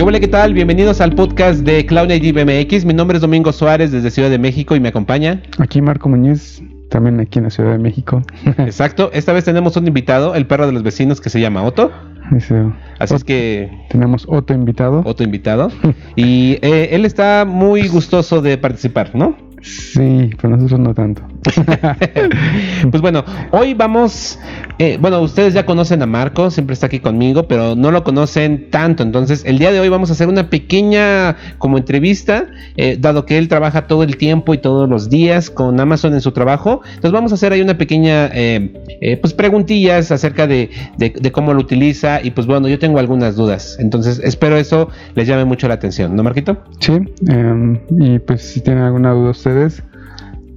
¿Qué hola, qué tal? Bienvenidos al podcast de Cloud Native. Mi nombre es Domingo Suárez desde Ciudad de México y me acompaña. Aquí Marco Muñiz, también aquí en la Ciudad de México. Exacto, esta vez tenemos un invitado, el perro de los vecinos que se llama Otto. Dice, Así es que Tenemos otro invitado. Otto invitado. Y eh, él está muy gustoso de participar, ¿no? Sí, pero nosotros no tanto. pues bueno, hoy vamos, eh, bueno, ustedes ya conocen a Marco, siempre está aquí conmigo, pero no lo conocen tanto. Entonces, el día de hoy vamos a hacer una pequeña como entrevista, eh, dado que él trabaja todo el tiempo y todos los días con Amazon en su trabajo. Entonces, vamos a hacer ahí una pequeña, eh, eh, pues preguntillas acerca de, de- de cómo lo utiliza. Y pues bueno, yo tengo algunas dudas. Entonces, espero eso les llame mucho la atención, ¿no, Marquito? Sí, em, y pues si tienen alguna duda ustedes,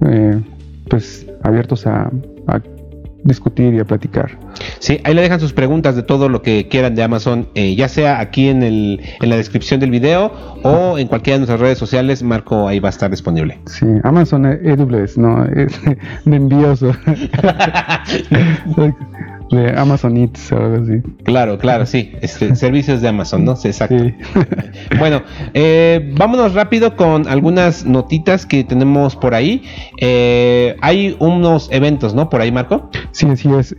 eh, pues abiertos a, a discutir y a platicar. Sí, ahí le dejan sus preguntas de todo lo que quieran de Amazon, eh, ya sea aquí en, el, en la descripción del video o en cualquiera de nuestras redes sociales. Marco ahí va a estar disponible. Sí, Amazon AWS, no, es de envíos de Amazon Eats o algo así. Claro, claro, sí. Este, servicios de Amazon, ¿no? Sí, exacto. Sí. Bueno, eh, vámonos rápido con algunas notitas que tenemos por ahí. Eh, hay unos eventos, ¿no? Por ahí, Marco. Sí, así es.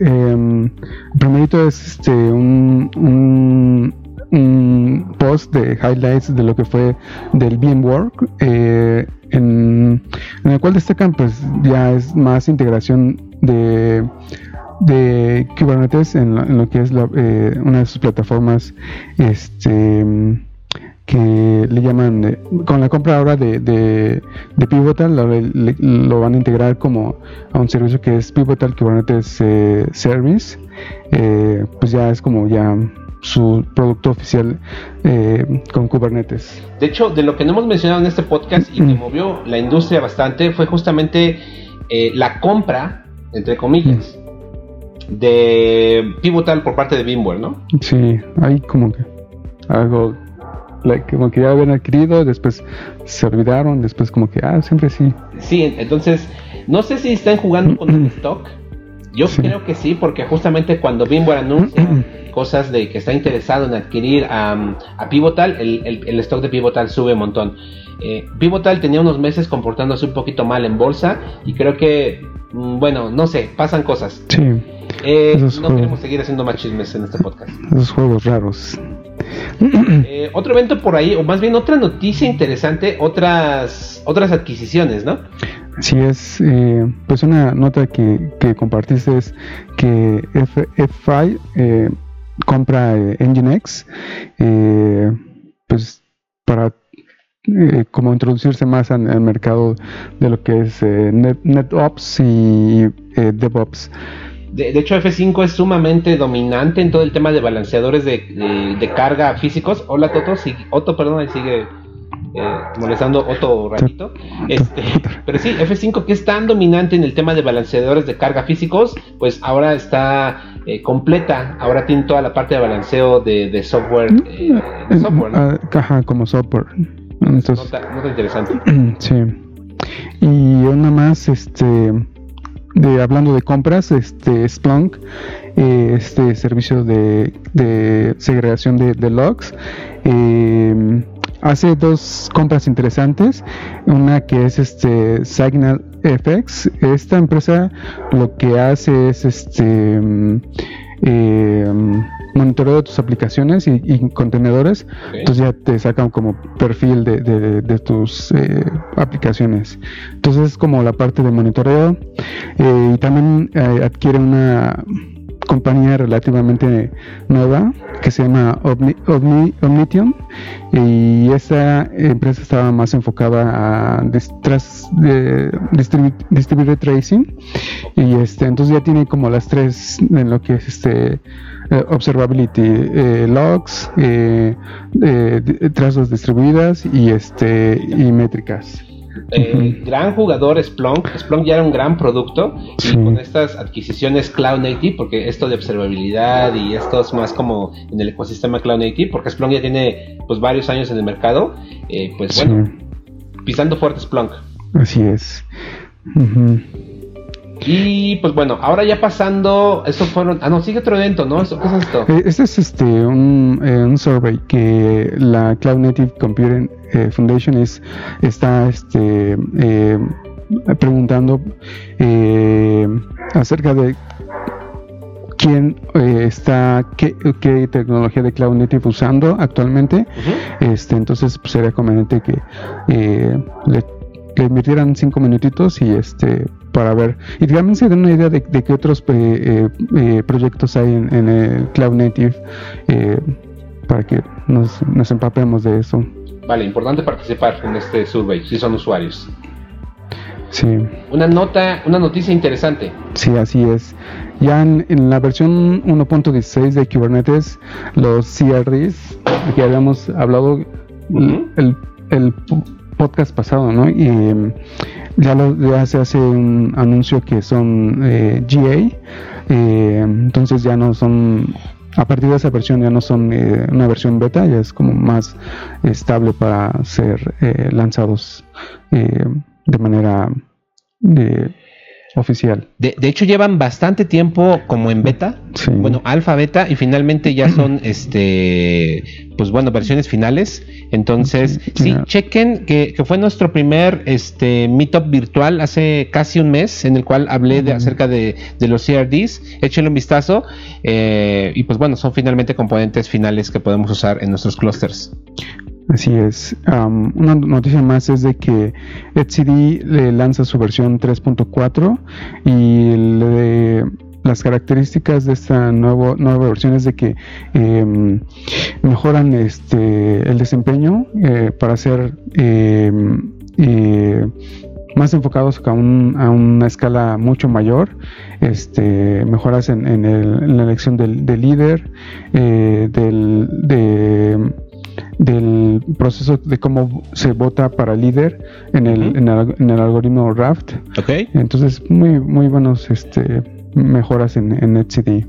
Primerito es este un, un, un post de highlights de lo que fue del VMworld, eh, en, en el cual destacan pues ya es más integración de de Kubernetes en lo, en lo que es la, eh, una de sus plataformas este que le llaman con la compra ahora de, de, de Pivotal lo, le- lo van a integrar como a un servicio que es Pivotal Kubernetes eh, Service. Eh, pues ya es como ya su producto oficial eh, con Kubernetes. De hecho, de lo que no hemos mencionado en este podcast y que movió la industria bastante fue justamente eh, la compra, entre comillas, de Pivotal por parte de VMware, ¿no? sí hay como que algo like, como que ya habían adquirido después se olvidaron después como que ah siempre sí Sí, entonces, no sé si están jugando con el stock. Yo Sí. creo que sí, porque justamente cuando VMware anuncia cosas de que está interesado en adquirir a, a Pivotal, el, el- el stock de Pivotal sube un montón. Eh, Pivotal tenía unos meses comportándose un poquito mal en bolsa y creo que, mm, bueno, no sé, pasan cosas. sí Eh, no juegos. queremos seguir haciendo más chismes en este podcast. esos juegos raros Eh, otro evento por ahí, o más bien otra noticia interesante, otras, otras adquisiciones, ¿no? Así es, eh, pues una nota que, que compartiste es que F, F5 eh, compra eh, Nginx, eh, pues para eh, como introducirse más al, al mercado de lo que es eh, Net, NetOps y eh, DevOps. De, de hecho, F5 es sumamente dominante en todo el tema de balanceadores de, de- de carga físicos. Hola, Toto. sí- Otto, perdón, ahí sigue eh, molestando Otto ratito. Este, pero sí, F5 que es tan dominante en el tema de balanceadores de carga físicos, pues ahora está eh, completa. Ahora tiene toda la parte de balanceo de, de software. eh, de software ¿no? Ah, ajá, como software. Entonces, nota, nota interesante. Sí. Y una más, este, de hablando de compras, este Splunk, eh, este servicio de, de segregación de, logs, eh, hace dos compras interesantes. Una que es este Signal FX. Esta empresa lo que hace es este mm, eh, monitoreo de tus aplicaciones y, y contenedores. Entonces ya te sacan como perfil de, de- de tus eh, aplicaciones. Entonces es como la parte de monitoreo. Eh, y también eh, adquiere una compañía relativamente nueva que se llama Omni, Omni- Omnitium y esta empresa estaba más enfocada a dis- tras- de tracing y este entonces ya tiene como las tres en lo que es este eh, observability eh, logs eh, eh, trazos distribuidas y este y métricas Eh, gran jugador Splunk. Splunk ya era un gran producto Sí. y con estas adquisiciones Cloud Native, porque esto de observabilidad y esto es más como en el ecosistema Cloud Native, porque Splunk ya tiene pues varios años en el mercado, eh, pues Sí. bueno, pisando fuerte Splunk. Así es. Y pues bueno, ahora ya pasando, estos fueron, ah no, sigue otro evento, ¿no? ¿Esto, ¿Qué es esto? Eh, Este es este un, eh, un survey que la Cloud Native Computing eh, Foundation es, está este, eh, preguntando eh, acerca de quién eh, está, qué, qué tecnología de Cloud Native usando actualmente. Este, entonces pues, sería conveniente que eh, le, le invirtieran cinco minutitos y este para ver y también se den una idea de, de qué otros eh, eh, eh, proyectos hay en, en el Cloud Native eh, para que nos, nos empapemos de eso. Vale, importante participar en este survey, si son usuarios. Sí, Una nota, una noticia interesante. sí, así es. Ya en, en la versión 1.16 de Kubernetes, los CRDs, que habíamos hablado Ujú. el, el po- podcast pasado, ¿no? Y ya, lo- ya se hace un anuncio que son eh, GA, eh, entonces ya no son, a partir de esa versión ya no son eh, una versión beta, ya es como más estable para ser lanzados de manera oficial. De, de hecho, llevan bastante tiempo como en beta. Sí. Bueno, alfa, beta, y finalmente ya son, este, pues bueno, versiones finales. Entonces, sí, chequen que, que fue nuestro primer, este, meetup virtual hace casi un mes, en el cual hablé de, acerca de, de los CRDs. Échenle un vistazo. eh, y pues bueno, son finalmente componentes finales que podemos usar en nuestros clusters. Así es. Una noticia más es de que etcd le lanza su versión 3.4 y le- las características de esta nuevo, nueva versión es de que em, mejoran este el desempeño eh, para ser em, eh, más enfocados a, a una escala mucho mayor, este, mejoras en la elección del, del líder, eh, del, de- del proceso de cómo se vota para líder en el, en el, en el algoritmo Raft. ¿Ok? Entonces, muy, muy buenos este, mejoras en, en etcd.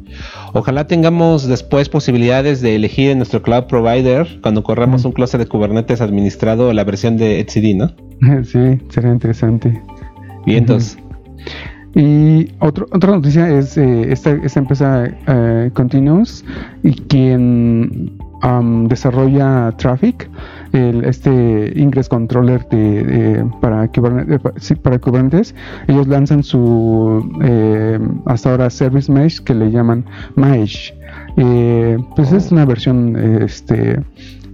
Ojalá tengamos después posibilidades de elegir en nuestro cloud provider cuando corramos un clúster de Kubernetes administrado la versión de etcd, ¿no? Sí, sería interesante. Bien, entonces. Y otro, otra noticia es eh, esta, esta empresa eh, Continuous y quien am, desarrolla Traffic, el, este Ingress Controller de, para, Kubernetes, Kubernetes. Ellos lanzan su eh, hasta ahora Service Mesh que le llaman Mesh. Eh, pues es una versión eh, este,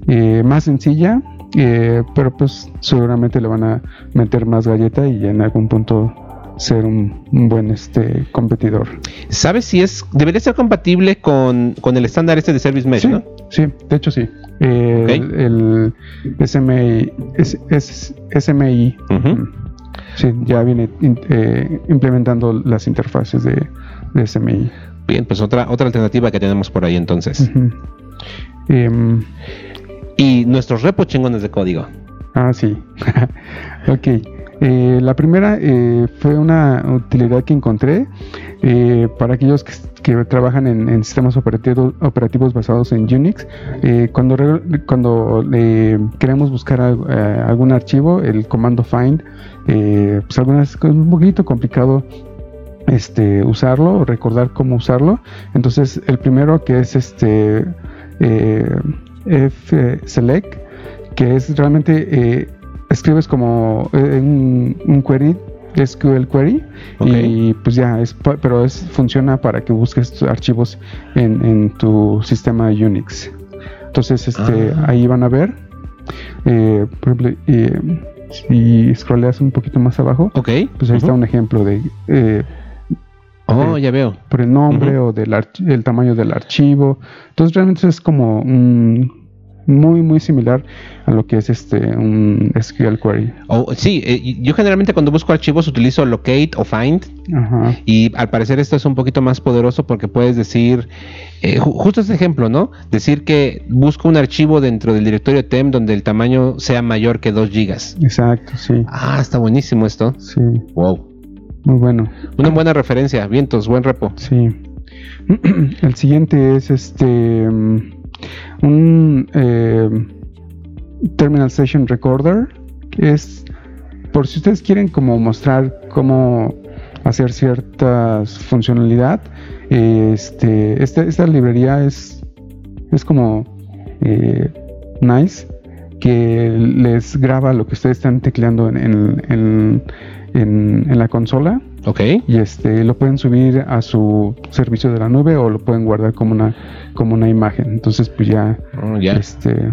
eh, más sencilla, eh, pero pues seguramente le van a meter más galleta y en algún punto ser un, un buen este competidor. ¿Sabes si es. Debería ser compatible con, con el estándar este de Service Mesh, sí, ¿no? sí, de hecho sí. Eh, Ok. el, el SMI, es- es- SMI mm, sí, ya viene in- eh, implementando las interfaces de, de SMI. Bien, pues otra, otra alternativa que tenemos por ahí entonces. Em, Y nuestros repos chingones de código. Ah, sí. ok. Eh, la primera eh, fue una utilidad que encontré eh, para aquellos que, trabajan en, sistemas operativos, operativos basados en Unix. Cuando cuando queremos buscar al- algún archivo, el comando find, pues algunas es un poquito complicado este usarlo o recordar cómo usarlo. Entonces, el primero que es este eh, F-select, que es realmente escribes como eh, un, un query, SQL query, y pues ya, es, pero es, funciona para que busques tus archivos en, en tu sistema Unix. Entonces, este, Ah. ahí van a ver, eh, por ejemplo, eh, si scrolleas un poquito más abajo, Ok. pues ahí está un ejemplo de eh, Oh, ya veo. por el nombre o del el tamaño del archivo. Entonces realmente es como un- muy muy similar a lo que es este un SQL query. Oh, sí, eh, yo generalmente cuando busco archivos utilizo locate o find. Ajá. Y al parecer esto es un poquito más poderoso porque puedes decir, eh, ju- justo este ejemplo, ¿no? Decir que busco un archivo dentro del directorio TEM donde el tamaño sea mayor que 2 gigas. Exacto, sí. Ah, está buenísimo esto. Sí, Wow. muy bueno. Una buena referencia. Vientos, buen repo. Sí. El siguiente es este mm, un eh, Terminal Session Recorder, es por si ustedes quieren como mostrar cómo hacer ciertas funcionalidad. Este, este, esta librería es, es como eh, nice que les graba lo que ustedes están tecleando en, en, en, en la consola Ok. y este lo pueden subir a su servicio de la nube o lo pueden guardar como una como una imagen entonces pues ya Oh, ya. este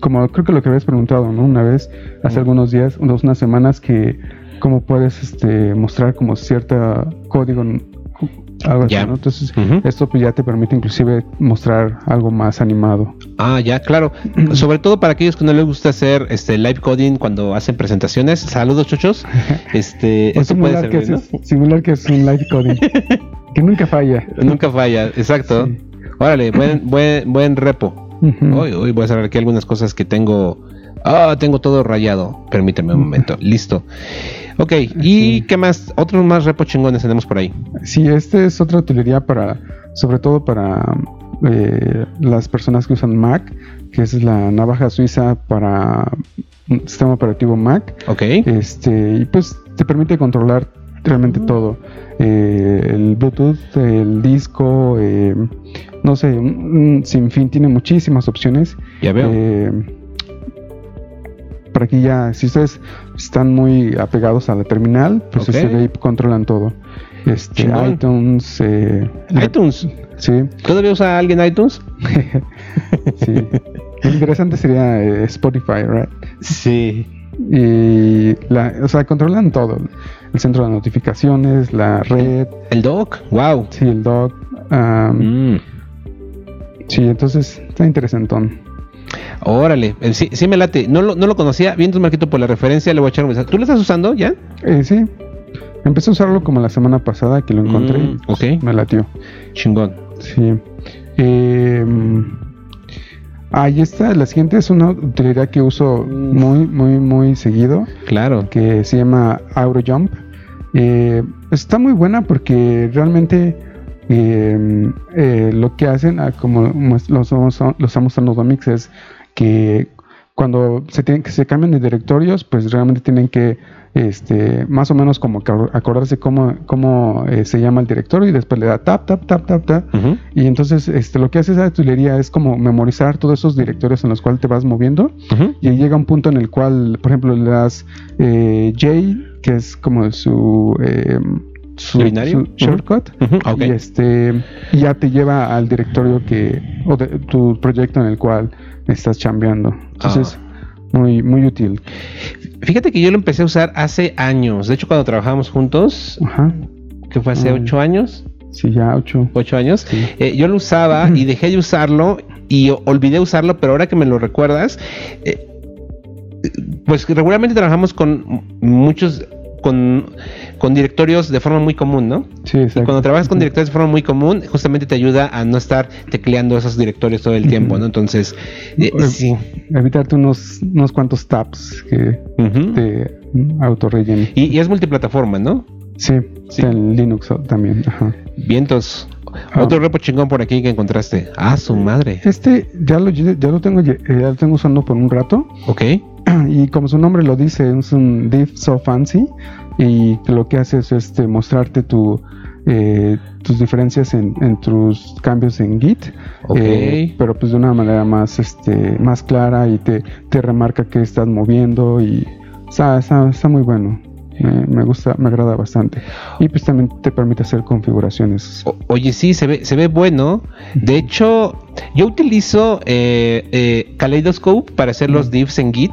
como creo que lo que habías preguntado no una vez hace Mm. algunos días unos, unas semanas que cómo puedes este mostrar como cierta código algo así, Ya. ¿no? entonces esto pues ya te permite inclusive mostrar algo más animado Ah, ya, claro. Sobre todo para aquellos que no les gusta hacer este live coding cuando hacen presentaciones. Saludos, chochos. Este, esto puede simular que, servir, ¿no? es, simular que es un live coding que nunca falla Nunca falla, exacto. Sí. Órale, buen, buen, buen repo. Hoy, hoy voy a cerrar aquí algunas cosas que tengo. Ah, tengo todo rayado. Permíteme un momento. Listo. Ok, ¿y qué más? Otros más repos chingones tenemos por ahí. Sí, este es otra utilería para, sobre todo para eh, las personas que usan Mac, que es la navaja suiza para un sistema operativo Mac. Ok. Este, y pues te permite controlar realmente todo. Eh, el Bluetooth, el disco, eh, no sé, un, un sinfín, tiene muchísimas opciones. Ya veo. Eh, por aquí ya, si ustedes están muy apegados a la terminal, pues Ok. este, de ahí controlan todo. Este, Chingón. iTunes, eh, iTunes. sí, ¿Todavía usa alguien iTunes? sí. Lo interesante sería eh, Spotify, right? Sí. Y, la, o sea, controlan todo. El centro de notificaciones, la red, El doc. Wow. sí, el doc. Mm. Sí, entonces está interesantón. Órale, sí, sí me late. No lo, no lo conocía. Viendo Marquito por la referencia, le voy a echar un mensaje. ¿Tú lo estás usando ya? Eh, sí, empecé a usarlo como la semana pasada que lo encontré. Mm, pues, ok. Me latió. Chingón. Sí. Eh, ahí está. La siguiente es una utilidad que uso Mm. muy, muy, muy seguido. Claro. Que se llama AuroJump. Eh, está muy buena porque realmente eh, eh, lo que hacen, ah, como lo estamos lo estamos mostrando Domix, es que cuando se tienen que se cambian de directorios, pues realmente tienen que este más o menos como acordarse cómo, cómo eh, se llama el directorio y después le da tap tap tap tap tap. Y entonces este lo que hace esa utilería es como memorizar todos esos directorios en los cuales te vas moviendo. Y llega un punto en el cual, por ejemplo, le das eh, J, que es como su, eh, su, shortcut, ok. y este ya te lleva al directorio que o de, tu proyecto en el cual estás chambeando. Entonces, Ah. muy muy útil. Fíjate que yo lo empecé a usar hace años. De hecho, cuando trabajamos juntos, Ajá. que fue hace Mm. ocho años, Sí, ya ocho. ocho años, Sí. eh, yo lo usaba y dejé de usarlo y olvidé usarlo, pero ahora que me lo recuerdas, eh, pues regularmente trabajamos con muchos, con, con directorios de forma muy común, ¿no? Sí, Y exacto. cuando trabajas con directorios de forma muy común, justamente te ayuda a no estar tecleando esos directorios todo el tiempo. ¿no? Entonces, eh, Bueno. sí. Evitarte unos unos cuantos tabs que Ujú. te autorrellenen. Y, y es multiplataforma, ¿no? Sí, Sí. en Linux también. Ajá. Vientos. Ah. Otro repo chingón por aquí que encontraste. Ah, su madre. Este ya lo, ya lo tengo ya lo tengo usando por un rato Ok. y como su nombre lo dice es un div so fancy y lo que hace es este mostrarte tu eh, tus diferencias en, en tus cambios en Git eh, pero pues de una manera más este más clara y te, te remarca que estás moviendo y está, está, está muy bueno me, me gusta me agrada bastante y pues también te permite hacer configuraciones O- oye, sí, se ve, se ve bueno. De hecho, yo utilizo eh, eh, Kaleidoscope para hacer los divs en Git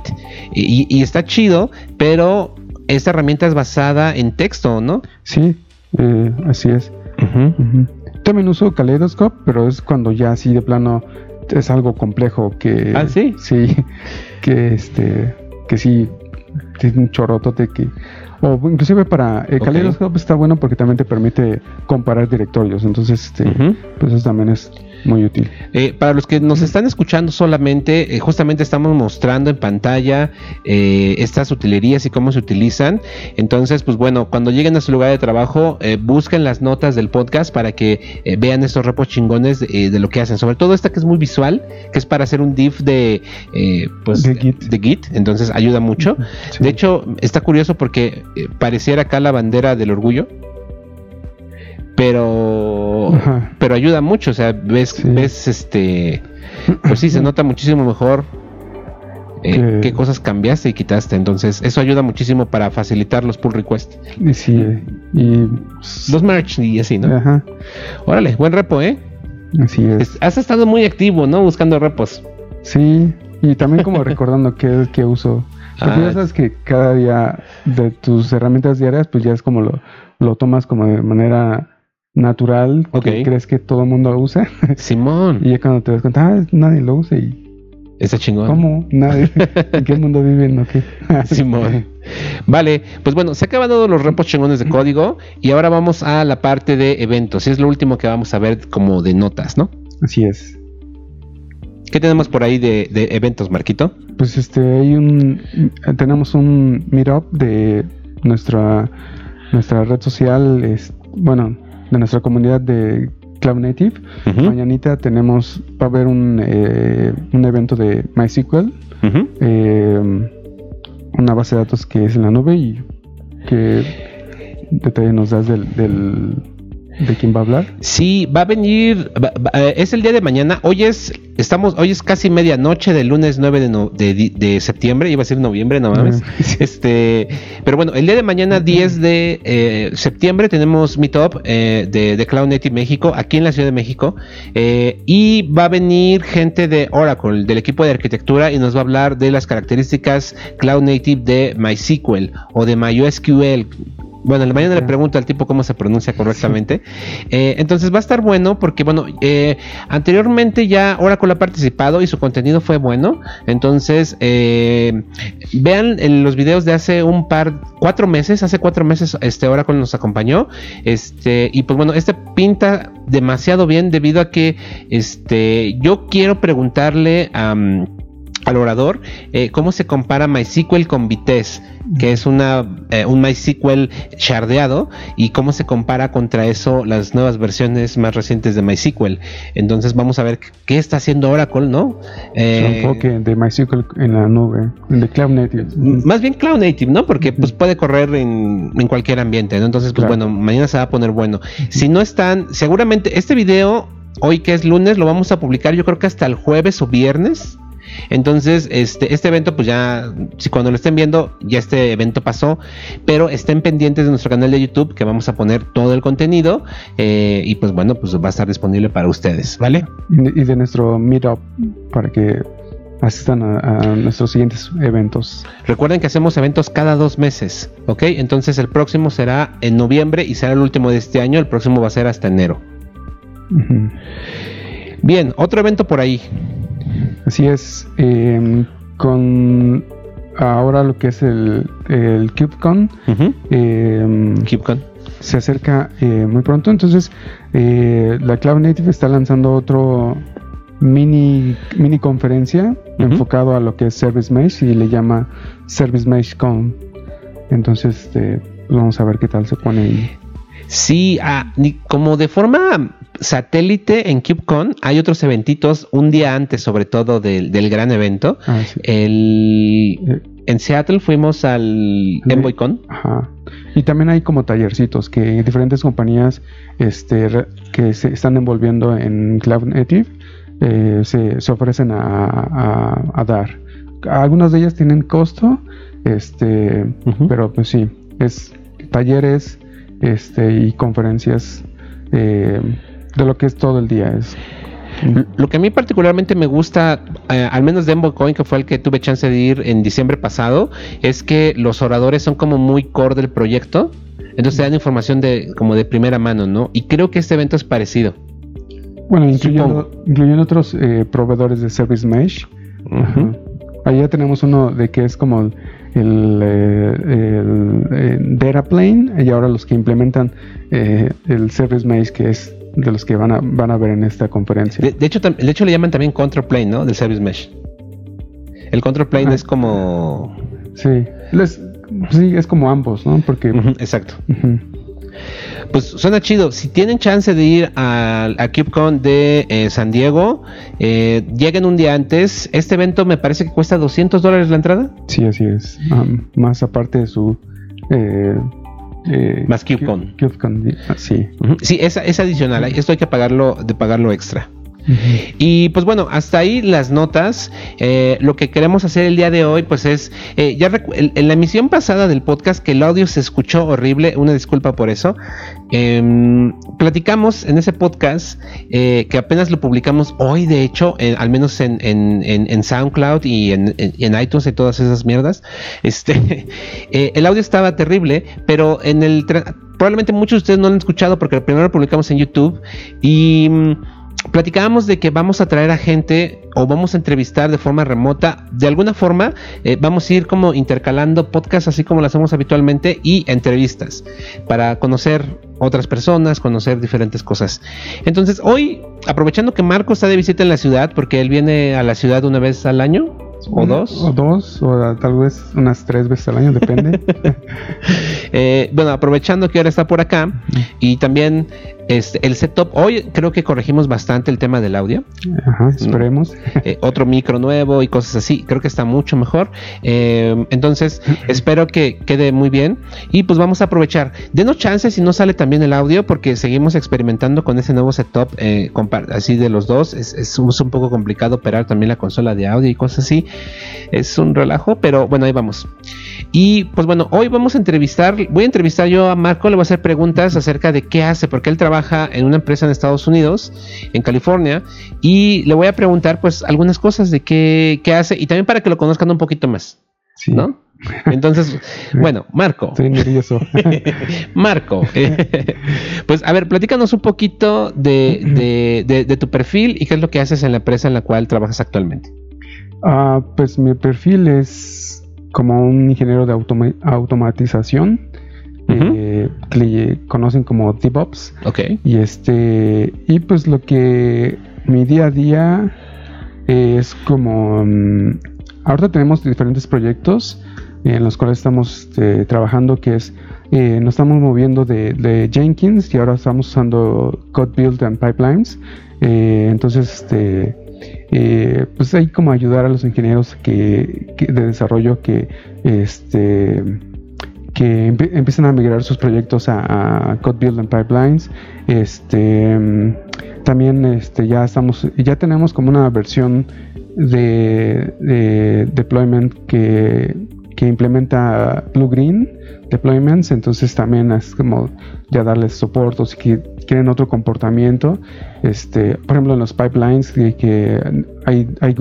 y, y está chido, pero esta herramienta es basada en texto, ¿no? sí eh, así es. También uso Kaleidoscope, pero es cuando ya así de plano es algo complejo que Ah, ¿sí? sí que este que sí tiene un chorotote que o inclusive para eh, está bueno porque también te permite comparar directorios, entonces este pues eso también es muy útil. Eh, para los que nos están escuchando solamente, eh, justamente estamos mostrando en pantalla eh, estas utilerías y cómo se utilizan. Entonces, pues bueno, cuando lleguen a su lugar de trabajo, eh, busquen las notas del podcast para que eh, vean estos repos chingones de, lo que hacen. Sobre todo esta que es muy visual, que es para hacer un div de, eh, pues, De Git. de Git. Entonces, ayuda mucho. Sí. De hecho, está curioso porque pareciera acá la bandera del orgullo. Pero Ajá. pero ayuda mucho, o sea, ves Sí. ves este pues sí se nota muchísimo mejor eh, qué cosas cambiaste y quitaste, entonces eso ayuda muchísimo para facilitar los pull requests, Y sí, eh, y los merch y así, ¿no? ajá, Órale, buen repo, ¿eh? así es. Has estado muy activo, ¿no? Buscando repos. Sí, y también como recordando qué es que uso. Porque Ah. ya sabes que cada día de tus herramientas diarias, pues ya es como lo, lo tomas como de manera natural, que crees que todo el mundo lo usa. Simón, y ya cuando te das cuenta, ah, nadie lo usa y está chingón. ¿cómo? Nadie. ¿En qué mundo viven o qué? Simón. Vale, pues bueno, se han acabado los repos chingones de código y ahora vamos a la parte de eventos. Es lo último que vamos a ver como de notas, ¿no? Así es. ¿Qué tenemos por ahí de, de eventos, Marquito? Pues este, hay un, tenemos un meetup de nuestra, nuestra red social, es, bueno, de nuestra comunidad de Cloud Native. Ujú, Mañanita tenemos, va a haber un, eh, un evento de MySQL, eh, una base de datos que es en la nube y que detalle nos das del, del- de quién va a hablar. Sí, va a venir, va- va- eh, es el día de mañana. Hoy es, estamos, hoy es casi medianoche del lunes 9 de, no- de, septiembre, iba a ser noviembre, no mames. Ah, Este, pero bueno, el día de mañana 10 de eh, septiembre tenemos Meetup eh, de, de Cloud Native México, aquí en la Ciudad de México, eh, y va a venir gente de Oracle, del equipo de arquitectura, y nos va a hablar de las características Cloud Native de MySQL o de MySQL. Bueno, en la mañana le pregunto al tipo cómo se pronuncia correctamente. Eh, entonces va a estar bueno porque, bueno, eh, anteriormente ya Oracle ha participado y su contenido fue bueno. Entonces, eh, vean en los videos de hace un par, cuatro meses, hace cuatro meses, este Oracle nos acompañó. Este, y pues bueno, este pinta demasiado bien debido a que, este, yo quiero preguntarle a al orador eh, cómo se compara MySQL con Vitesse, que es una eh, un MySQL shardeado y cómo se compara contra eso las nuevas versiones más recientes de MySQL. Entonces vamos a ver qué está haciendo Oracle, ¿no? Su Eh, enfoque de MySQL en la nube, de Cloud Native. más bien Cloud Native, ¿no? Porque pues puede correr en, en cualquier ambiente, ¿no? Entonces, pues Claro. bueno, mañana se va a poner bueno. Si no están, seguramente este video, hoy que es lunes, lo vamos a publicar yo creo que hasta el jueves o viernes. Entonces, este, este evento, pues ya, si cuando lo estén viendo, ya este evento pasó, pero estén pendientes de nuestro canal de YouTube, que vamos a poner todo el contenido, eh, y pues bueno, pues va a estar disponible para ustedes, ¿vale? y de, nuestro meetup para que asistan a, a nuestros siguientes eventos. Recuerden que hacemos eventos cada dos meses, ¿ok? Entonces el próximo será en noviembre y será el último de este año, el próximo va a ser hasta enero. Bien, otro evento por ahí. Así es, eh, con ahora lo que es el, el eh, KeepCon. se acerca eh, muy pronto, entonces eh, la Cloud Native está lanzando otro mini, mini conferencia enfocado a lo que es Service Mesh y le llama Service Mesh Con. Entonces, este, vamos a ver qué tal se pone ahí. Sí, ah, ni- como de forma satélite en KubeCon hay otros eventitos un día antes, sobre todo del, del gran evento. Ah, sí. El, en Seattle fuimos al EnvoyCon. Ajá. Y también hay como tallercitos que diferentes compañías este, que se están envolviendo en Cloud Native eh, se, se ofrecen a, a- a dar. Algunas de ellas tienen costo, este, pero pues sí, es talleres este, y conferencias eh, de lo que es todo el día. Es, Lo que a mí particularmente me gusta, eh, al menos de EnvoyCon, que fue el que tuve chance de ir en diciembre pasado, es que los oradores son como muy core del proyecto. Entonces te dan información de como de primera mano, ¿no? Y creo que este evento es parecido. bueno, incluyendo, incluyendo otros eh, proveedores de Service Mesh. Ajá. Ahí ya tenemos uno de que es como el, el, eh, el, data plane y ahora los que implementan eh, el service mesh que es de los que van a, van a ver en esta conferencia. De, de hecho, de hecho le llaman también control plane, ¿no? Del service mesh. El control plane Ah. es como... Sí, Les- sí, es como ambos, ¿no? Porque exacto. Pues suena chido. Si tienen chance de ir a, KubeCon de eh, San Diego, eh, lleguen un día antes. Este evento me parece que cuesta 200 dólares la entrada. sí, así es. Más aparte de su eh, Eh, Más. KubeCon, ah, sí. Ujú. Sí, esa es adicional. Esto hay que pagarlo, de pagarlo extra. Y pues bueno, hasta ahí las notas. Eh, lo que queremos hacer el día de hoy, pues es, eh, ya en, la emisión pasada del podcast que el audio se escuchó horrible, una disculpa por eso. Em, platicamos en ese podcast eh, que apenas lo publicamos hoy, de hecho, al menos en, en- en- SoundCloud y en, iTunes y todas esas mierdas. Este, el audio estaba terrible, pero en el probablemente muchos de ustedes no lo han escuchado porque primero lo publicamos en YouTube y mm, platicábamos de que vamos a traer a gente o vamos a entrevistar de forma remota. De alguna forma, eh, vamos a ir como intercalando podcasts así como lo hacemos habitualmente y entrevistas para conocer otras personas, conocer diferentes cosas. Entonces, hoy, aprovechando que Marco está de visita en la ciudad, porque él viene a la ciudad una vez al año o dos. O dos, o tal vez unas tres veces al año, depende. Eh, bueno, aprovechando que ahora está por acá y también este, el setup, hoy creo que corregimos bastante el tema del audio. Ajá, esperemos. eh, otro micro nuevo y cosas así. Creo que está mucho mejor. Eh, entonces, espero que quede muy bien. Y pues vamos a aprovechar. Denos chance si no sale también el audio, porque seguimos experimentando con ese nuevo setup eh, así de los dos. Es, es un es un poco complicado operar también la consola de audio y cosas así. Es un relajo, pero bueno, ahí vamos. Y pues bueno, hoy vamos a entrevistar, voy a entrevistar yo a Marco, le voy a hacer preguntas acerca de qué hace, porque él trabaja en una empresa en Estados Unidos, en California, y le voy a preguntar pues algunas cosas de qué, qué hace y también para que lo conozcan un poquito más, Sí, ¿no? Entonces, bueno, Marco. Estoy nervioso. Marco, pues a ver, platícanos un poquito de, de- de- de tu perfil y qué es lo que haces en la empresa en la cual trabajas actualmente. Ah, pues mi perfil es como un ingeniero de automa- automatización. Ujú. eh, que le conocen como DevOps. Ok. Y este, y pues lo que mi día a día es como, mm, ahorita tenemos diferentes proyectos en los cuales estamos este, trabajando, que es, eh, nos estamos moviendo de, de Jenkins y ahora estamos usando Code Build and Pipelines. Eh, entonces, este, eh, pues hay como ayudar a los ingenieros que, que- de desarrollo que, este, que empie- empiezan a migrar sus proyectos a, a Code Build and Pipelines. Este, mm, también este, ya estamos, ya tenemos como una versión de, de deployment que, que implementa Blue Green deployments, entonces también es como ya darles soporte o si qui- quieren otro comportamiento. Este, por ejemplo, en los pipelines, que, que hay, hay,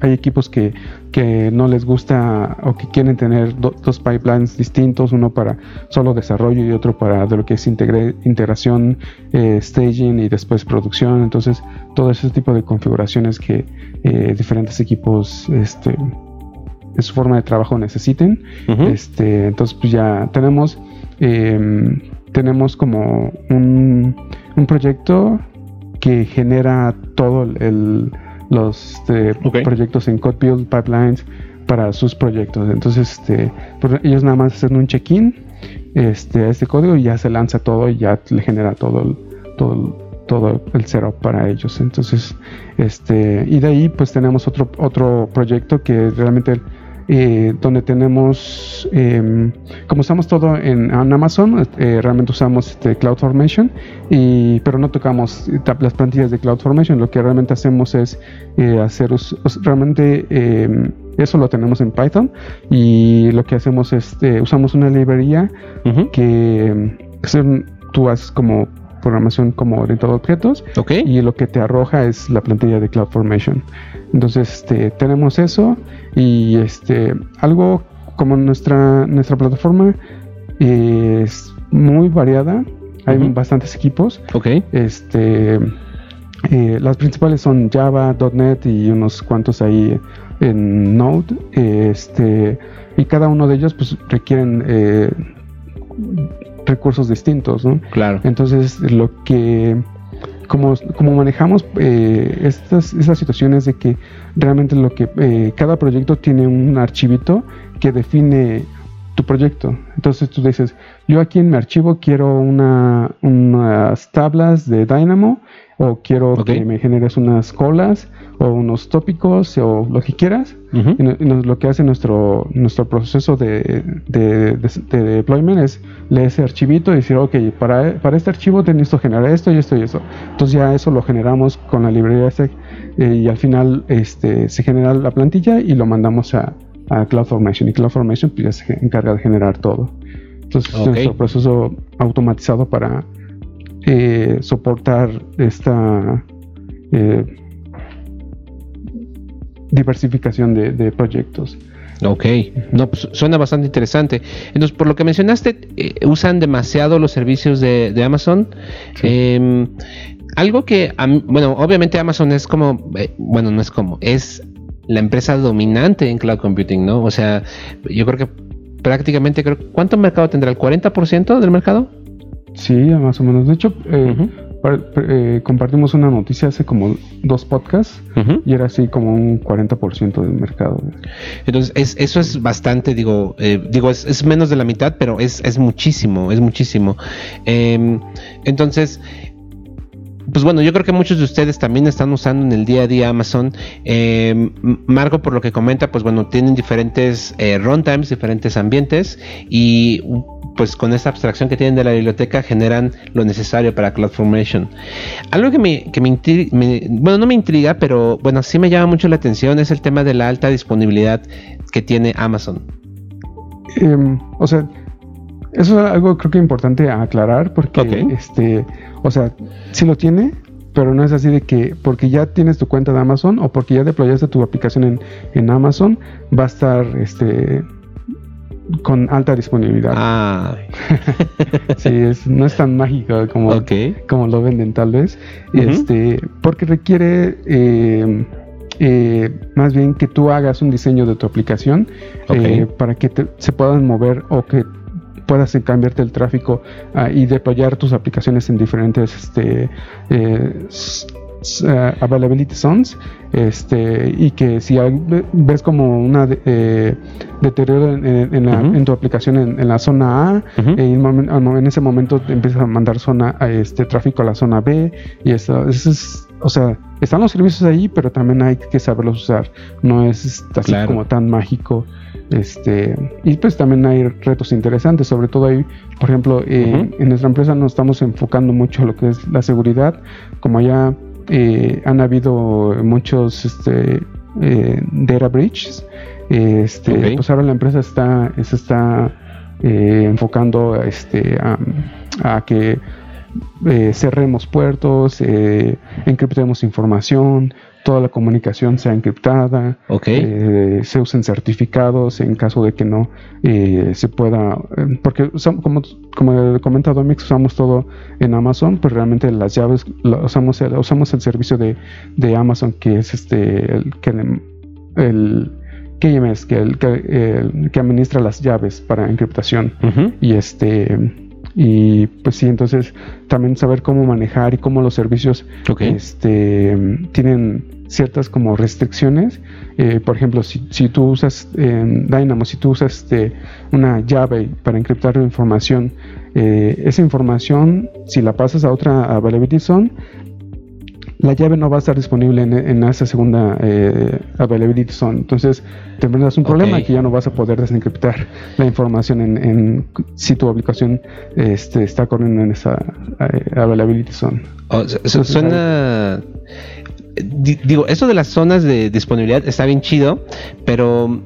hay- equipos que, que no les gusta o que quieren tener do- dos pipelines distintos, uno para solo desarrollo y otro para de lo que es integre- integración, eh, staging y después producción. Entonces, todo ese tipo de configuraciones que eh, diferentes equipos este, en su forma de trabajo necesiten. Este, entonces, pues ya tenemos, em, tenemos como un, un proyecto que genera todo el, los este, proyectos en Code Build Pipelines para sus proyectos. Entonces, este, pues ellos nada más hacen un check-in este, a este código y ya se lanza todo y ya le genera todo el, todo el- todo el setup para ellos. Entonces, este, y de ahí pues tenemos otro, otro proyecto que realmente eh, donde tenemos, em, como usamos todo en, en Amazon, eh, realmente usamos este, CloudFormation, y, pero no tocamos las plantillas de CloudFormation. Lo que realmente hacemos es eh, hacer, realmente em, eso lo tenemos en Python, y lo que hacemos es, eh, usamos una librería que em, un- tú haces como programación como orientado a objetos y lo que te arroja es la plantilla de CloudFormation. Entonces, este, tenemos eso y este, algo como nuestra, nuestra plataforma es muy variada. Hay bastantes equipos. Ok. Este, eh, las principales son Java, .NET y unos cuantos ahí en Node. Este, y cada uno de ellos pues requieren eh, recursos distintos, ¿no? Claro. Entonces, lo que, como, como manejamos eh, estas, estas situaciones de que realmente lo que eh, cada proyecto tiene un archivito que define tu proyecto. Entonces tú dices, yo aquí en mi archivo quiero una, unas tablas de Dynamo o quiero que me generes unas colas o unos tópicos o lo que quieras. y, lo que hace nuestro, nuestro proceso de, de, deployment es leer ese archivito y decir, ok, para, para este archivo necesito generar esto y esto y eso. Entonces ya eso lo generamos con la librería SEC eh, y al final este, se genera la plantilla y lo mandamos a, a CloudFormation y CloudFormation pues, ya se encarga de generar todo. Entonces es nuestro proceso automatizado para eh, soportar esta eh, diversificación de, proyectos. Ok, no, pues, suena bastante interesante. Entonces, por lo que mencionaste, eh, usan demasiado los servicios de, Amazon. Em, algo que, bueno, obviamente Amazon es como, bueno, no es como, es la empresa dominante en cloud computing, ¿no? O sea, yo creo que prácticamente, creo, ¿cuánto mercado tendrá? ¿El 40% del mercado? Sí, más o menos. De hecho, eh, eh, compartimos una noticia hace como dos podcasts y era así como un 40% del mercado. Entonces, eso es bastante, digo, eh, digo es, menos de la mitad, pero es, es muchísimo, es muchísimo. Em, entonces, pues bueno, yo creo que muchos de ustedes también están usando en el día a día Amazon. Eh, Marco, por lo que comenta, pues bueno, tienen diferentes eh, runtimes, diferentes ambientes y pues con esta abstracción que tienen de la biblioteca generan lo necesario para CloudFormation. Algo que me, que me, bueno, no me intriga, pero bueno, sí me llama mucho la atención es el tema de la alta disponibilidad que tiene Amazon. Em, o sea, eso es algo creo que importante aclarar porque, este, o sea, sí lo tiene, pero no es así de que porque ya tienes tu cuenta de Amazon o porque ya deployaste tu aplicación en, en Amazon va a estar, este, con alta disponibilidad. Ah. sí, es, no es tan mágico como, como lo venden tal vez. Este, porque requiere eh, eh, más bien que tú hagas un diseño de tu aplicación eh, para que se puedan mover o que puedas cambiarte el tráfico ah, y deployar tus aplicaciones en diferentes este, eh, uh, availability zones este, y que si ves como una eh, deterioro en, tu aplicación en, la zona A, eh, en ese momento empiezas a mandar zona a este tráfico a la zona B y eso, es, o sea, están los servicios ahí, pero también hay que saberlos usar. No es así como tan mágico. Este, y pues también hay retos interesantes, sobre todo ahí, por ejemplo, eh, en nuestra empresa nos estamos enfocando mucho a lo que es la seguridad, como ya eh, han habido muchos este, eh, data breaches, este, pues ahora la empresa está, se está enfocando este, a que cerremos puertos, encriptemos información, toda la comunicación sea encriptada, eh, se usen certificados en caso de que no eh, se pueda, eh, porque como, como he comentado Mix, usamos todo en Amazon, pues realmente las llaves usamos, el, usamos el servicio de, Amazon que es este el que el KMS, que, el, que, administra las llaves para encriptación. Y este y pues sí, entonces también saber cómo manejar y cómo los servicios este, tienen ciertas como restricciones. Eh, por ejemplo, si, si tú usas Dynamo, si tú usas este, una llave para encriptar la información, eh, esa información, si la pasas a otra availability zone, la llave no va a estar disponible en, esa segunda eh, availability zone. Entonces tendrás un problema que ya no vas a poder desencriptar la información en, si tu aplicación este, está corriendo en esa eh, availability zone. Oh, suena... Digo, eso de las zonas de disponibilidad está bien chido, pero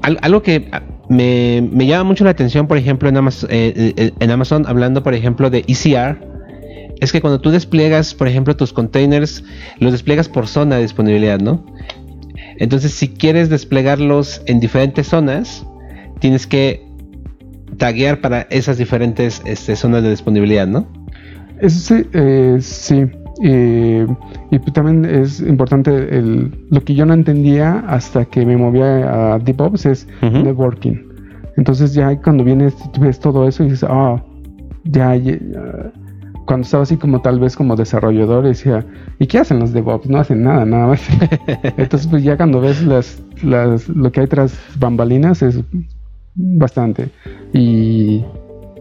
algo que me, llama mucho la atención, por ejemplo, en Amazon, eh, en Amazon, hablando, por ejemplo, de ECR, es que cuando tú despliegas, por ejemplo, tus containers, los despliegas por zona de disponibilidad, ¿no? Entonces, si quieres desplegarlos en diferentes zonas, tienes que taguear para esas diferentes este, zonas de disponibilidad, ¿no? Eso sí, eh, sí. y también es importante el, lo que yo no entendía hasta que me movía a DevOps es networking. Entonces ya cuando vienes, ves todo eso y dices, ah, ya, ya cuando estaba así como tal vez como desarrollador, decía, ¿y qué hacen los DevOps? No hacen nada, nada más. Entonces, pues ya cuando ves las, las, lo que hay tras bambalinas es bastante. Y,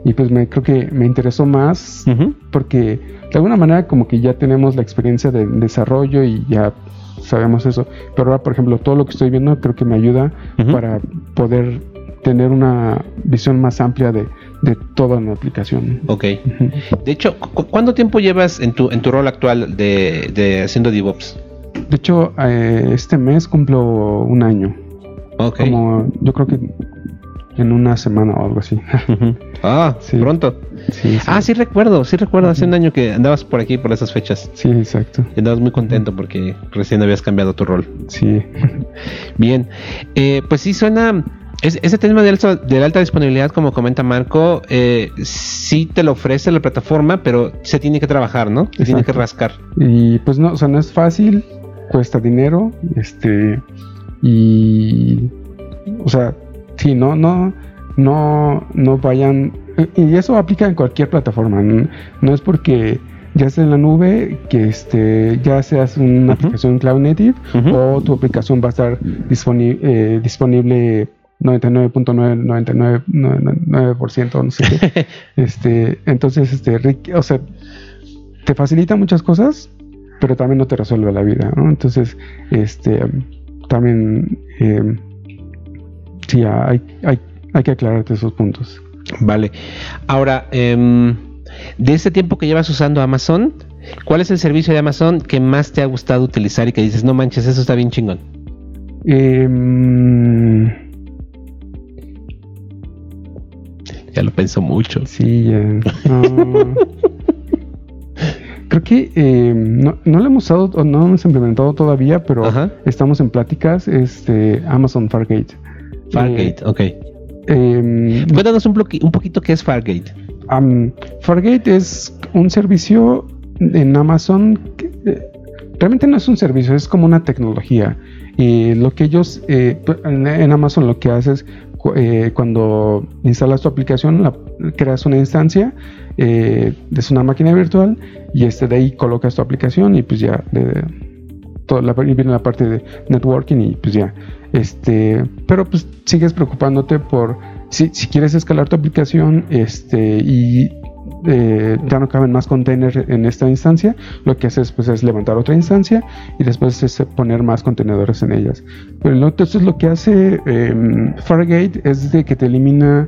y pues me creo que me interesó más porque de alguna manera como que ya tenemos la experiencia de desarrollo y ya sabemos eso. Pero ahora, por ejemplo, todo lo que estoy viendo creo que me ayuda para poder tener una visión más amplia de, de toda una aplicación. Ok. De hecho, cu- ¿cuánto tiempo llevas en tu, en tu rol actual de, de haciendo DevOps? De hecho, eh, este mes cumplo un año. Ok. Como yo creo que en una semana o algo así. Ah, Sí. pronto. sí, sí. Ah, sí recuerdo, sí recuerdo. Hace un año que andabas por aquí por esas fechas. Sí, exacto. Y andabas muy contento porque recién habías cambiado tu rol. Sí. Bien, eh, pues sí suena. Es- ese tema de, alta- de la alta disponibilidad, como comenta Marco, eh, sí te lo ofrece la plataforma, pero se tiene que trabajar, ¿no? Se tiene que rascar. Y pues no, o sea, no es fácil, cuesta dinero, este, y, o sea, sí, no, no, no, no vayan, y eso aplica en cualquier plataforma, no, no es porque ya esté en la nube que este, ya seas una aplicación cloud native o tu aplicación va a estar disponi- eh, disponible 99.999%, no sé qué. Este, entonces, este, Rick, o sea, te facilita muchas cosas, pero también no te resuelve la vida, ¿no? Entonces, este, también, eh, sí, hay, hay, hay que aclararte esos puntos. Vale. Ahora, em, de ese tiempo que llevas usando Amazon, ¿cuál es el servicio de Amazon que más te ha gustado utilizar y que dices, no manches, eso está bien chingón? Em, Ya lo pensó mucho. sí, eh, no. Creo que eh, no, no lo hemos usado o no lo hemos implementado todavía, pero Ajá. estamos en pláticas. Este Amazon Fargate. Fargate, ok. Eh, Cuéntanos un, un poquito qué es Fargate. Am, Fargate es un servicio en Amazon. que, eh, realmente no es un servicio, es como una tecnología. Y lo que ellos eh, en, Amazon lo que haces cu- eh, cuando instalas tu aplicación, la- creas una instancia, eh, es una máquina virtual y este de ahí colocas tu aplicación y pues ya de- toda la, viene la parte de networking y pues ya este pero pues sigues preocupándote por si, si quieres escalar tu aplicación este y eh, ya no caben más containers en esta instancia lo que haces pues es levantar otra instancia y después es poner más contenedores en ellas pero entonces lo que hace em, Fargate es de que te elimina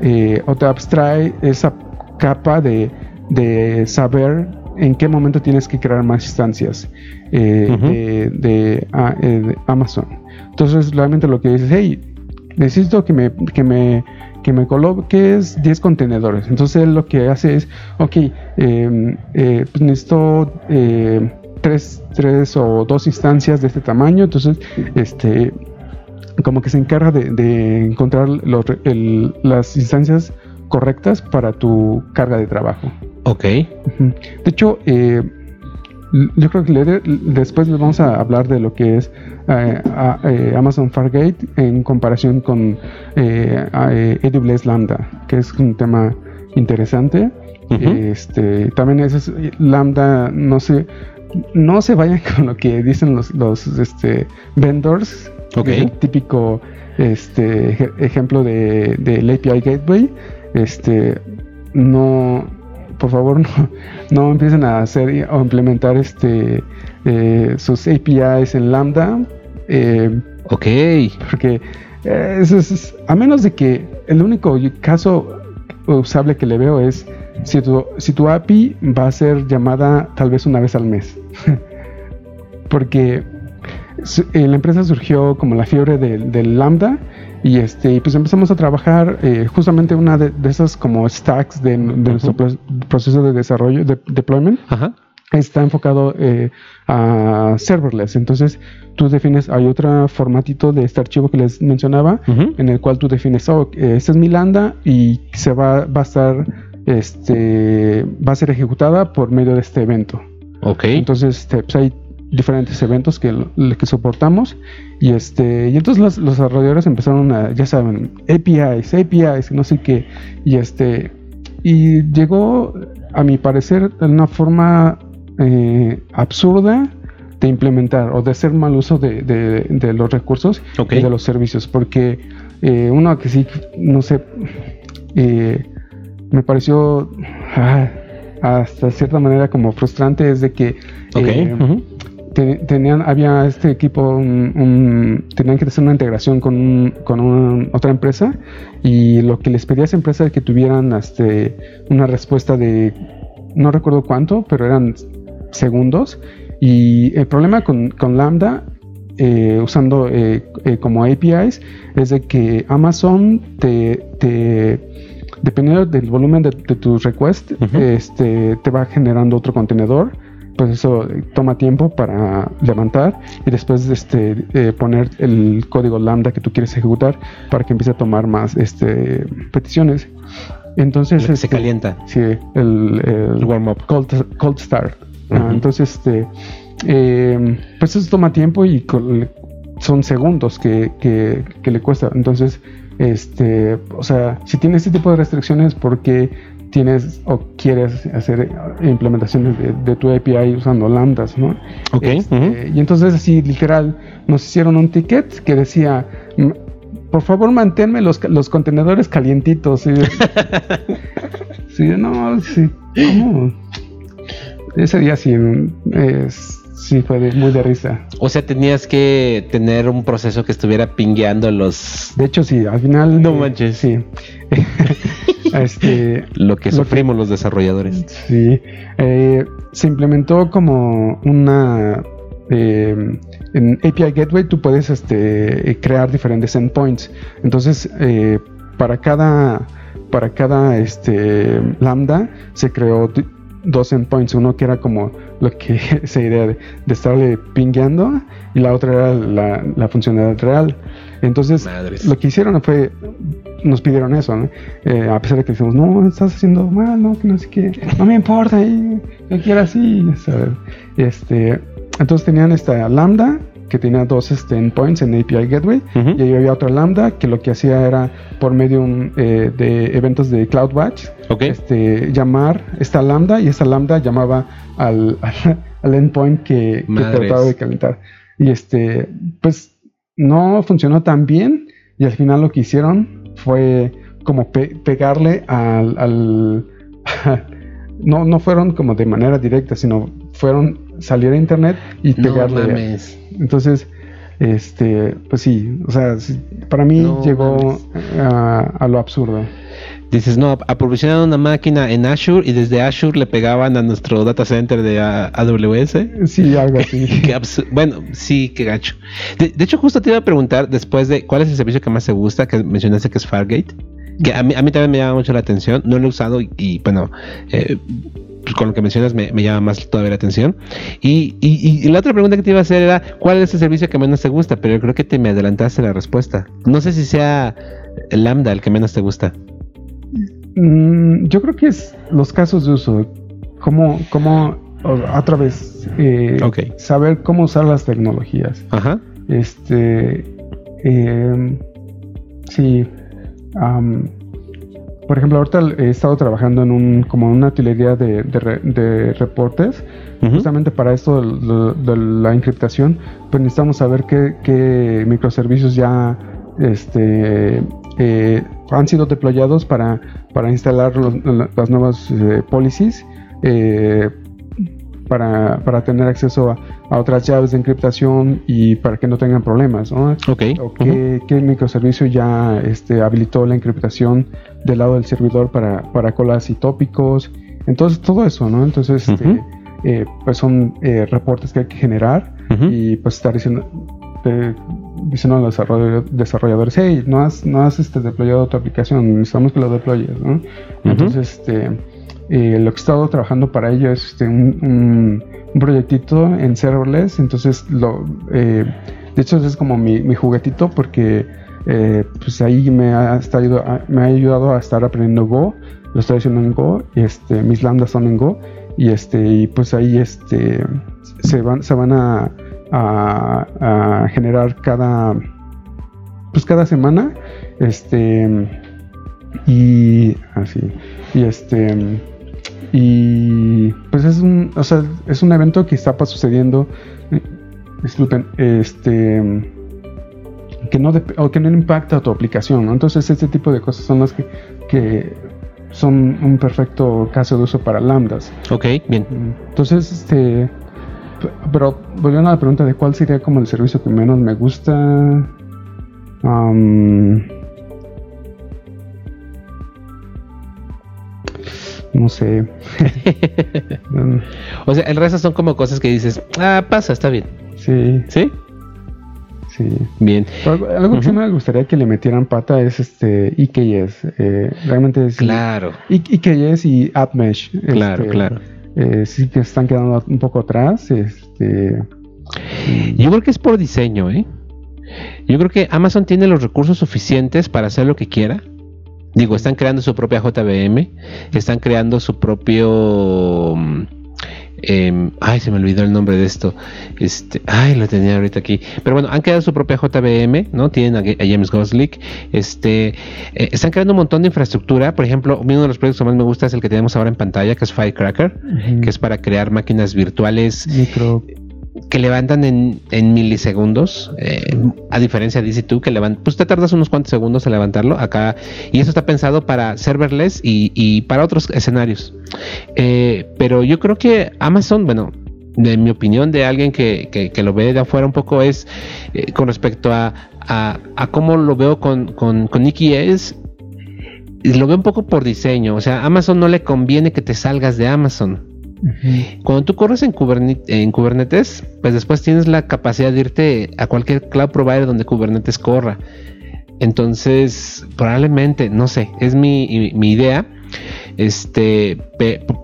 eh, o te abstrae esa capa de, de saber en qué momento tienes que crear más instancias eh, Ujú. de, de, ah, eh, de Amazon. Entonces, realmente lo que dices, hey, necesito que me, que me, que me coloques 10 contenedores. Entonces, él lo que hace es, ok, eh, eh, pues necesito eh, tres, tres o dos instancias de este tamaño. Entonces, este como que se encarga de, de encontrar los re- el- las instancias correctas para tu carga de trabajo. Ok. De hecho, eh, yo creo que le- después les vamos a hablar de lo que es eh, a- eh, Amazon Fargate en comparación con eh, a- eh, AWS Lambda, que es un tema interesante. Este, también es, Lambda, no sé, no se vayan con lo que dicen los, los este, vendors, el típico este, ej- ejemplo de, del API Gateway. Este, no, por favor, no, no empiecen a hacer o implementar este, eh, sus APIs en Lambda. eh, Ok. porque eh, eso es, a menos de que el único caso usable que le veo es si tu, si tu API va a ser llamada tal vez una vez al mes. Porque eh, la empresa surgió como la fiebre del, del Lambda y este pues empezamos a trabajar eh, justamente una de, de esas como stacks de, de nuestro proceso de desarrollo, de deployment Ajá. está enfocado eh, a serverless. Entonces, tú defines, hay otro formatito de este archivo que les mencionaba, Ujú. en el cual tú defines, oh, este es mi lambda y se va, va a estar, este, va a ser ejecutada por medio de este evento. Ok. Entonces, este, pues hay diferentes eventos que, que soportamos y este y entonces los, los desarrolladores empezaron a ya saben APIs APIs no sé qué. Y este y llegó a mi parecer de una forma eh, absurda implementar o de hacer mal uso de, de, los recursos y de los servicios. Porque eh, uno que sí, no sé, eh, me pareció ah, hasta cierta manera como frustrante es de que tenían, había este equipo, tenían que hacer una integración con, con otra empresa y lo que les pedía a esa empresa es que tuvieran este, una respuesta de, no recuerdo cuánto, pero eran segundos. Y el problema con, con Lambda, eh, usando eh, eh, como APIs, es de que Amazon te, te dependiendo del volumen de, tus requests, este, te va generando otro contenedor pues eso toma tiempo para levantar y después este, eh, poner el código lambda que tú quieres ejecutar para que empiece a tomar más este, peticiones. Entonces se este, calienta. Sí, el, warm up. Cold, start. Ah, entonces, este, eh, pues eso toma tiempo y son segundos que, que, le cuesta. Entonces, este, o sea, si tiene este tipo de restricciones, porque tienes o quieres hacer implementaciones de, tu API usando lambdas, ¿no? Ok. Este, y entonces así literal nos hicieron un ticket que decía, por favor manténme los, los contenedores calientitos. sí, no, sí, ¿cómo? Ese día sí, es, sí fue muy de risa. O sea, tenías que tener un proceso que estuviera pingueando los... De hecho, sí, al final... No manches. Sí. Este, lo que sufrimos los desarrolladores. Sí, eh, se implementó como una... Eh, en API Gateway tú puedes este, crear diferentes endpoints. Entonces, eh, para cada, para cada este, lambda se creó dos endpoints. Uno que era como lo que esa idea de, estarle pingueando y la otra era la, la funcionalidad real. Entonces, lo que hicieron fue nos pidieron eso, ¿no? Eh, a pesar de que decimos, no, estás haciendo mal, no, que no sé qué, no me importa, y, yo quiero así, Este, entonces tenían esta lambda que tenía dos este, endpoints en API Gateway y ahí había otra lambda que lo que hacía era por medio eh, de eventos de CloudWatch este, llamar esta lambda y esta lambda llamaba al, al, endpoint que, que, trataba de calentar. Y este pues no funcionó tan bien y al final lo que hicieron fue como pegarle al... no, no fueron como de manera directa, sino fueron salir a internet y pegarle. Entonces, este, pues sí, o sea, para mí llegó a, lo absurdo. Dices, no, aprovisionaron una máquina en Azure y desde Azure le pegaban a nuestro data center de AWS. Sí, algo así. bueno, sí, qué gacho. De, hecho, justo te iba a preguntar después de cuál es el servicio que más te gusta, que mencionaste que es Fargate, que a mí, a mí también me llama mucho la atención. No lo he usado y, bueno, eh, pues con lo que mencionas me, llama más todavía la atención. Y, y, la otra pregunta que te iba a hacer era, ¿cuál es el servicio que menos te gusta? Pero yo creo que te me adelantaste la respuesta. No sé si sea Lambda el que menos te gusta. Mm, yo creo que es los casos de uso. Cómo, cómo otra vez, eh, saber cómo usar las tecnologías. Ajá. Este, eh, sí. por ejemplo, ahorita he estado trabajando en un, como una utilería de, de, reportes, justamente para esto de, la encriptación, pues necesitamos saber qué, qué microservicios ya este, eh, han sido deployados para, para instalar las nuevas eh, policies eh, para, para, tener acceso a, otras llaves de encriptación y para que no tengan problemas. ¿no? Okay. O qué, microservicio ya este, habilitó la encriptación del lado del servidor para, para colas y tópicos. Entonces, todo eso, ¿no? Entonces, este, eh, pues son reportes que hay que generar y pues estar diciendo, dicen a los desarrolladores, hey, no has, no has este, deployado tu aplicación, necesitamos que lo deployes, ¿no? Entonces, este, eh, lo que he estado trabajando para ello es este, un, un, proyectito en serverless, entonces, lo, eh, de hecho, es como mi, mi juguetito porque eh, pues ahí me ha, estado, me ha ayudado a estar aprendiendo Go, lo estoy haciendo en Go, y este, mis lambdas son en Go, y este, y pues ahí este, se van, se van a a, generar cada pues cada semana este y así y este y pues es un o sea, es un evento que está sucediendo disculpen, este que no o que no impacta a tu aplicación, ¿no? Entonces este tipo de cosas son las que, que son un perfecto caso de uso para lambdas. Ok, bien. Entonces, este, pero volviendo a la pregunta de cuál sería como el servicio que menos me gusta, no sé. o sea, el resto son como cosas que dices, ah, pasa, está bien. Sí. ¿Sí? Sí. Bien. algo que sí me gustaría que le metieran pata es este EKS. Eh, realmente es. Claro. EKS y AppMesh. Claro, este, claro. Eh, sí que están quedando un poco atrás. Este. Yo creo que es por diseño, ¿eh? Yo creo que Amazon tiene los recursos suficientes para hacer lo que quiera. Digo, están creando su propia JVM, están creando su propio Em, ay, se me olvidó el nombre de esto. Este, ay, lo tenía ahorita aquí. Pero bueno, han creado su propia JVM, ¿no? Tienen a, James Goslick. Este, eh, están creando un montón de infraestructura. Por ejemplo, uno de los proyectos que más me gusta es el que tenemos ahora en pantalla, que es Firecracker, que es para crear máquinas virtuales. Micro que levantan en, milisegundos, eh, a diferencia de EC2 que levantan, pues te tardas unos cuantos segundos en levantarlo acá, y eso está pensado para serverless y, para otros escenarios. Eh, pero yo creo que Amazon, bueno, de mi opinión de alguien que, lo ve de afuera un poco es eh, con respecto a, a, cómo lo veo con, con, con es lo veo un poco por diseño, o sea, Amazon no le conviene que te salgas de Amazon. Cuando tú corres en, Kubernetes, pues después tienes la capacidad de irte a cualquier cloud provider donde Kubernetes corra. Entonces, probablemente, no sé, es mi, mi, idea. Este,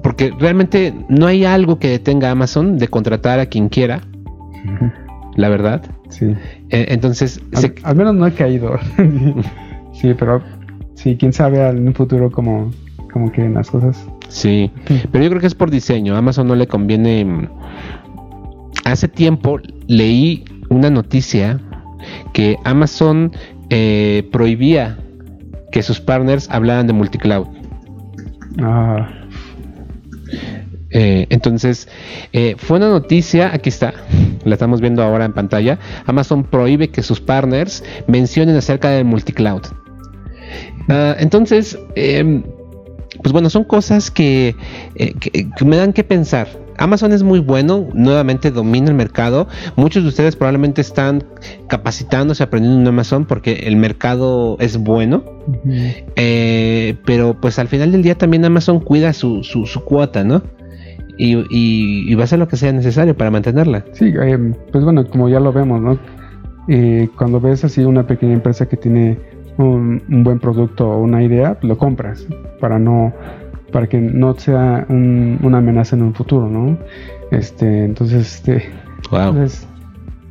porque realmente no hay algo que detenga a Amazon de contratar a quien quiera. La verdad. Sí. E, entonces, al, menos no he caído. sí, pero sí, quién sabe en un futuro cómo, cómo queden las cosas. Sí, pero yo creo que es por diseño. Amazon no le conviene. Mm, hace tiempo leí una noticia que Amazon eh, prohibía que sus partners hablaran de multicloud. Ah. Eh, entonces, eh, fue una noticia, aquí está, la estamos viendo ahora en pantalla. Amazon prohíbe que sus partners mencionen acerca del multicloud. Ah, entonces, em, pues bueno, son cosas eh, que, me dan que pensar. Amazon es muy bueno, nuevamente domina el mercado. Muchos de ustedes probablemente están capacitándose, aprendiendo en Amazon porque el mercado es bueno. Eh, pero pues al final del día también Amazon cuida su, su, cuota, ¿no? Y, va a hacer lo que sea necesario para mantenerla. Sí, eh, pues bueno, como ya lo vemos, ¿no? cuando ves así una pequeña empresa que tiene un, buen producto o una idea, lo compras para no para que no sea una amenaza en un futuro, ¿no? Este, entonces, este,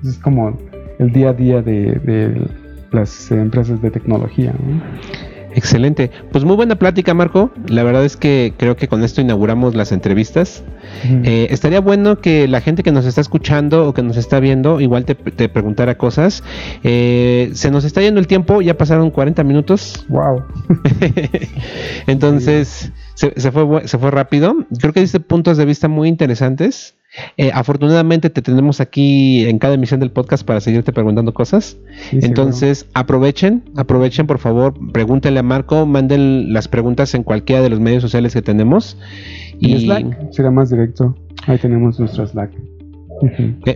es como el día a día de, de las empresas de tecnología. ¿no? Excelente. Pues muy buena plática, Marco. La verdad es que creo que con esto inauguramos las entrevistas. Eh, estaría bueno que la gente que nos está escuchando o que nos está viendo igual te, preguntara cosas. Eh, se nos está yendo el tiempo, ya pasaron 40 minutos. Wow. Entonces, se, se, fue, se fue rápido. Creo que diste puntos de vista muy interesantes. Eh, afortunadamente te tenemos aquí en cada emisión del podcast para seguirte preguntando cosas. Entonces, aprovechen, aprovechen por favor, pregúntenle a Marco, manden las preguntas en cualquiera de los medios sociales que tenemos. Y Slack será más directo. Ahí tenemos nuestro Slack.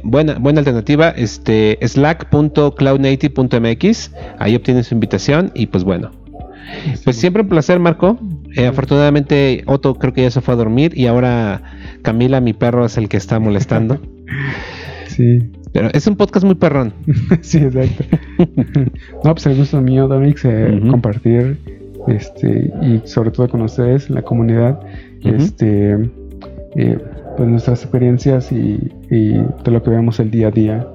buena, buena alternativa, este slack.cloudnative.mx, ahí obtienes su invitación y pues bueno. Pues siempre un placer, Marco. Eh, afortunadamente, Otto creo que ya se fue a dormir y ahora Camila, mi perro, es el que está molestando. sí. Pero es un podcast muy perrón. sí, exacto. no, pues el gusto mío, Domix, eh, compartir este y sobre todo con ustedes, la comunidad, este eh, pues nuestras experiencias y, y de lo que vemos el día a día.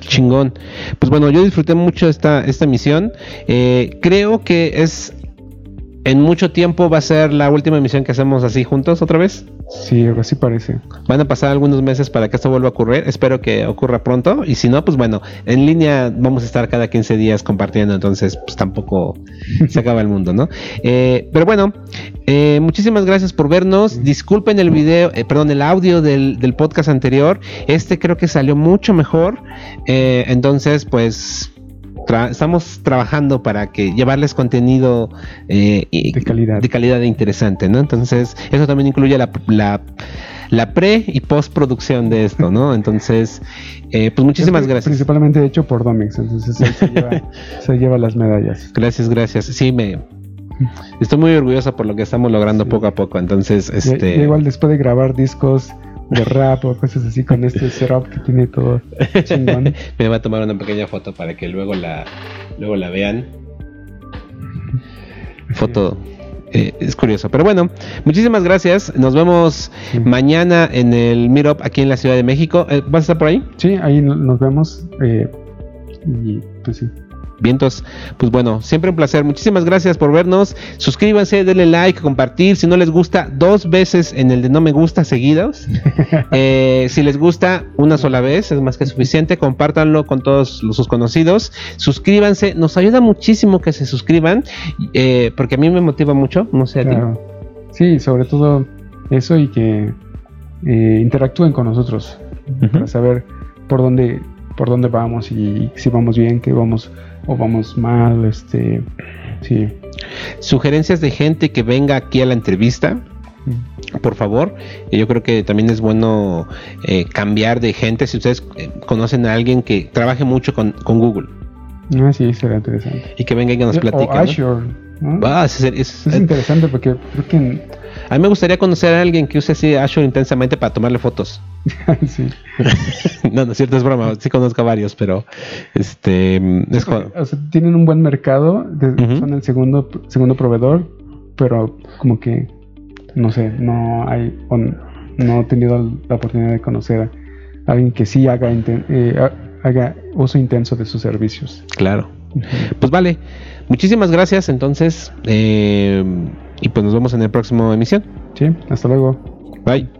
Chingón. Pues bueno, yo disfruté mucho esta, esta misión. Eh, creo que es en mucho tiempo va a ser la última emisión que hacemos así juntos otra vez. Sí, así parece. Van a pasar algunos meses para que esto vuelva a ocurrir. Espero que ocurra pronto. Y si no, pues bueno, en línea vamos a estar cada 15 días compartiendo. Entonces, pues tampoco se acaba el mundo, ¿no? Eh, pero bueno, eh, muchísimas gracias por vernos. Disculpen el video, eh, perdón, el audio del, del, podcast anterior. Este creo que salió mucho mejor. entonces, pues estamos trabajando para que llevarles contenido eh, de calidad. de calidad interesante no entonces eso también incluye la, la, pre y postproducción de esto no entonces eh, pues muchísimas gracias. principalmente hecho por Domix entonces se lleva, las medallas. Gracias gracias. Sí me Estoy muy orgulloso por lo que estamos logrando poco a poco. Entonces, este. igual después de grabar discos de rap o cosas así con este setup que tiene todo chingón. Me va a tomar una pequeña foto para que luego la, luego la vean. Foto. Eh, es curioso. Pero bueno, muchísimas gracias. Nos vemos mañana en el Meetup aquí en la Ciudad de México. Eh, ¿Vas a estar por ahí? Sí, ahí nos vemos. Eh, y pues sí. Vientos, pues bueno, siempre un placer. Muchísimas gracias por vernos. Suscríbanse, denle like, compartir. Si no les gusta, dos veces en el de no me gusta seguidos. Eh, si les gusta, una sola vez, es más que suficiente. Compártanlo con todos sus conocidos. Suscríbanse, nos ayuda muchísimo que se suscriban, eh, porque a mí me motiva mucho. No sé a ti. Sí, sobre todo eso y que eh, interactúen con nosotros para saber por dónde por dónde vamos y si vamos bien, que vamos o vamos mal, este, sí. Sugerencias de gente que venga aquí a la entrevista, mm. por favor. Yo creo que también es bueno eh, cambiar de gente. Si ustedes eh, conocen a alguien que trabaje mucho con, Google. Ah, sí, será interesante. Y que venga y que nos eh, platique. O Azure. Ah, es, interesante porque creo que a mí me gustaría conocer a alguien que use así Azure intensamente para tomarle fotos. sí. no, no es cierto, es broma. Sí conozco a varios, pero este es o sea, tienen un buen mercado, son el segundo segundo proveedor, pero como que no sé, no hay no he tenido la oportunidad de conocer a alguien que sí haga eh, haga uso intenso de sus servicios. Claro. Pues vale. Muchísimas gracias entonces. Eh, y pues nos vemos en el próximo emisión. Sí, hasta luego. Bye.